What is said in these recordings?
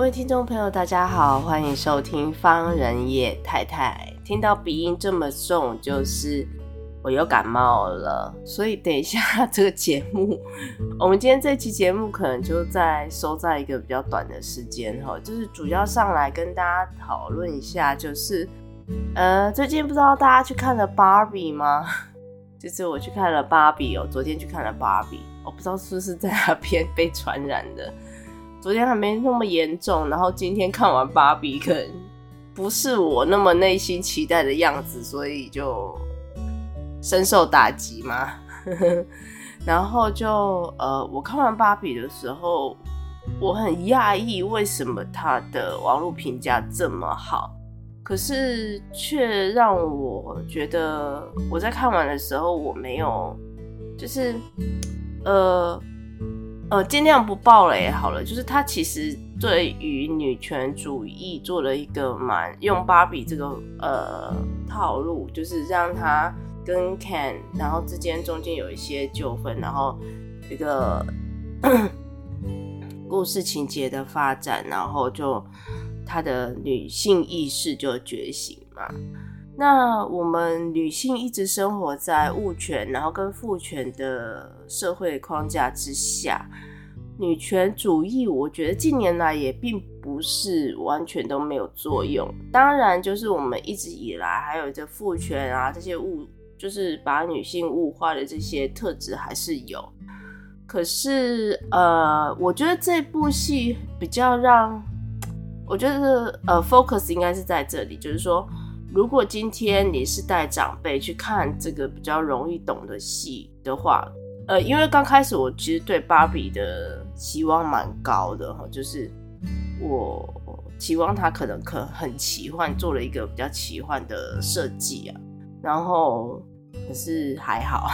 各位听众朋友，大家好，欢迎收听方人野太太。听到鼻音这么重，就是我又感冒了，所以等一下这个节目，我们今天这期节目可能就在收在一个比较短的时间哈，就是主要上来跟大家讨论一下，就是呃，最近不知道大家去看了芭比吗？就是我去看了芭比哦，昨天去看了芭比，我不知道是不是在那边被传染的。昨天还没那么严重，然后今天看完芭比，可能不是我那么内心期待的样子，所以就深受打击嘛。然后就呃，我看完芭比的时候，我很讶异为什么他的网络评价这么好，可是却让我觉得我在看完的时候，我没有就是呃。呃，尽量不爆雷好了。就是他其实对于女权主义做了一个蛮用芭比这个呃套路，就是让他跟 Ken 然后之间中间有一些纠纷，然后一个故事情节的发展，然后就他的女性意识就觉醒嘛。那我们女性一直生活在物权，然后跟父权的社会框架之下，女权主义，我觉得近年来也并不是完全都没有作用。当然，就是我们一直以来还有这父权啊，这些物，就是把女性物化的这些特质还是有。可是，呃，我觉得这部戏比较让，我觉得呃，focus 应该是在这里，就是说。如果今天你是带长辈去看这个比较容易懂的戏的话，呃，因为刚开始我其实对芭比的期望蛮高的哈，就是我期望他可能可很奇幻，做了一个比较奇幻的设计啊，然后可是还好，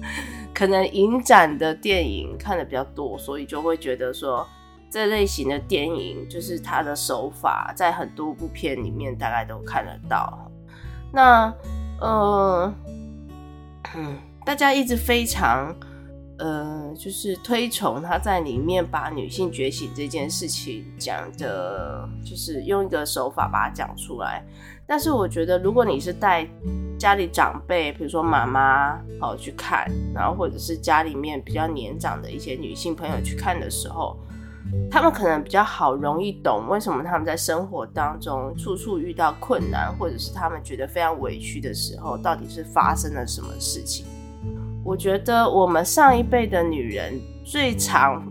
可能影展的电影看的比较多，所以就会觉得说。这类型的电影就是它的手法，在很多部片里面大概都看得到。那呃，大家一直非常呃，就是推崇他在里面把女性觉醒这件事情讲的，就是用一个手法把它讲出来。但是我觉得，如果你是带家里长辈，比如说妈妈哦去看，然后或者是家里面比较年长的一些女性朋友去看的时候，他们可能比较好，容易懂为什么他们在生活当中处处遇到困难，或者是他们觉得非常委屈的时候，到底是发生了什么事情？我觉得我们上一辈的女人最常，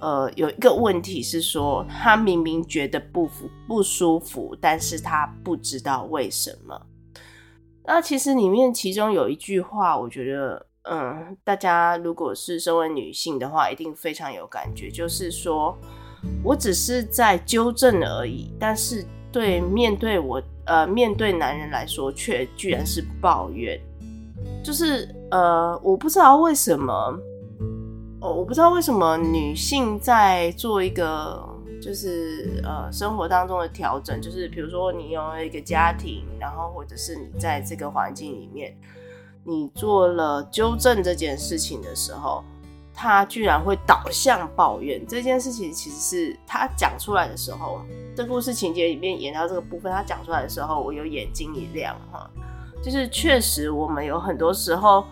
呃，有一个问题是说，她明明觉得不服不舒服，但是她不知道为什么。那其实里面其中有一句话，我觉得。嗯，大家如果是身为女性的话，一定非常有感觉。就是说，我只是在纠正而已，但是对面对我呃面对男人来说，却居然是抱怨。就是呃，我不知道为什么，哦，我不知道为什么女性在做一个就是呃生活当中的调整，就是比如说你有一个家庭，然后或者是你在这个环境里面。你做了纠正这件事情的时候，他居然会导向抱怨。这件事情其实是他讲出来的时候，这故事情节里面演到这个部分，他讲出来的时候，我有眼睛一亮哈。就是确实，我们有很多时候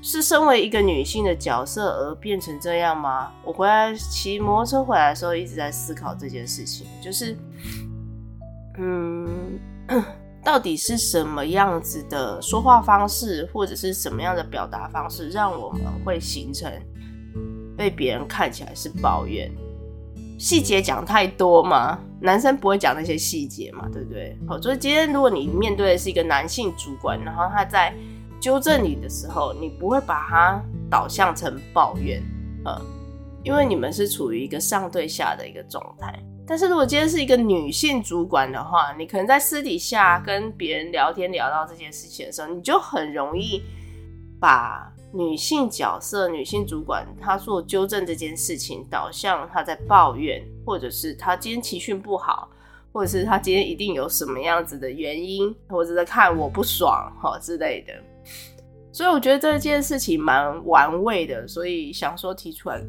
是身为一个女性的角色而变成这样吗？我回来骑摩托车回来的时候，一直在思考这件事情，就是，嗯。到底是什么样子的说话方式，或者是什么样的表达方式，让我们会形成被别人看起来是抱怨？细节讲太多吗？男生不会讲那些细节嘛，对不对？好，所以今天如果你面对的是一个男性主管，然后他在纠正你的时候，你不会把他导向成抱怨，因为你们是处于一个上对下的一个状态。但是如果今天是一个女性主管的话，你可能在私底下跟别人聊天聊到这件事情的时候，你就很容易把女性角色、女性主管她做纠正这件事情导向她在抱怨，或者是她今天情绪不好，或者是她今天一定有什么样子的原因，或者在看我不爽哈之类的。所以我觉得这件事情蛮玩味的，所以想说提出来，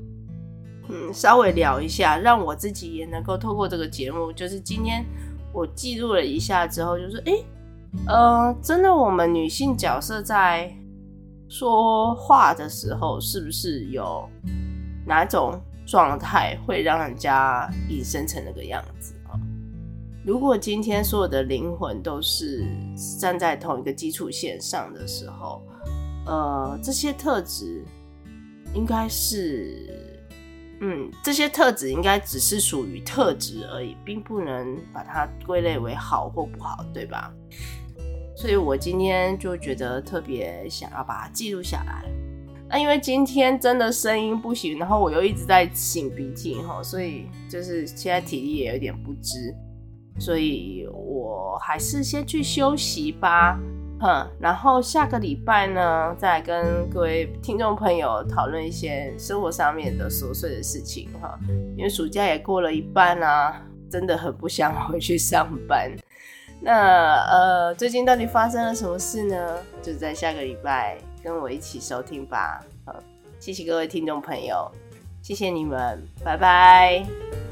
嗯，稍微聊一下，让我自己也能够透过这个节目，就是今天我记录了一下之后，就是诶，呃，真的我们女性角色在说话的时候，是不是有哪种状态会让人家引申成那个样子啊？如果今天所有的灵魂都是站在同一个基础线上的时候，呃，这些特质应该是，嗯，这些特质应该只是属于特质而已，并不能把它归类为好或不好，对吧？所以我今天就觉得特别想要把它记录下来。那因为今天真的声音不行，然后我又一直在擤鼻涕哈，所以就是现在体力也有点不支，所以我还是先去休息吧。嗯，然后下个礼拜呢，再跟各位听众朋友讨论一些生活上面的琐碎的事情哈。因为暑假也过了一半啊，真的很不想回去上班。那呃，最近到底发生了什么事呢？就在下个礼拜跟我一起收听吧。好，谢谢各位听众朋友，谢谢你们，拜拜。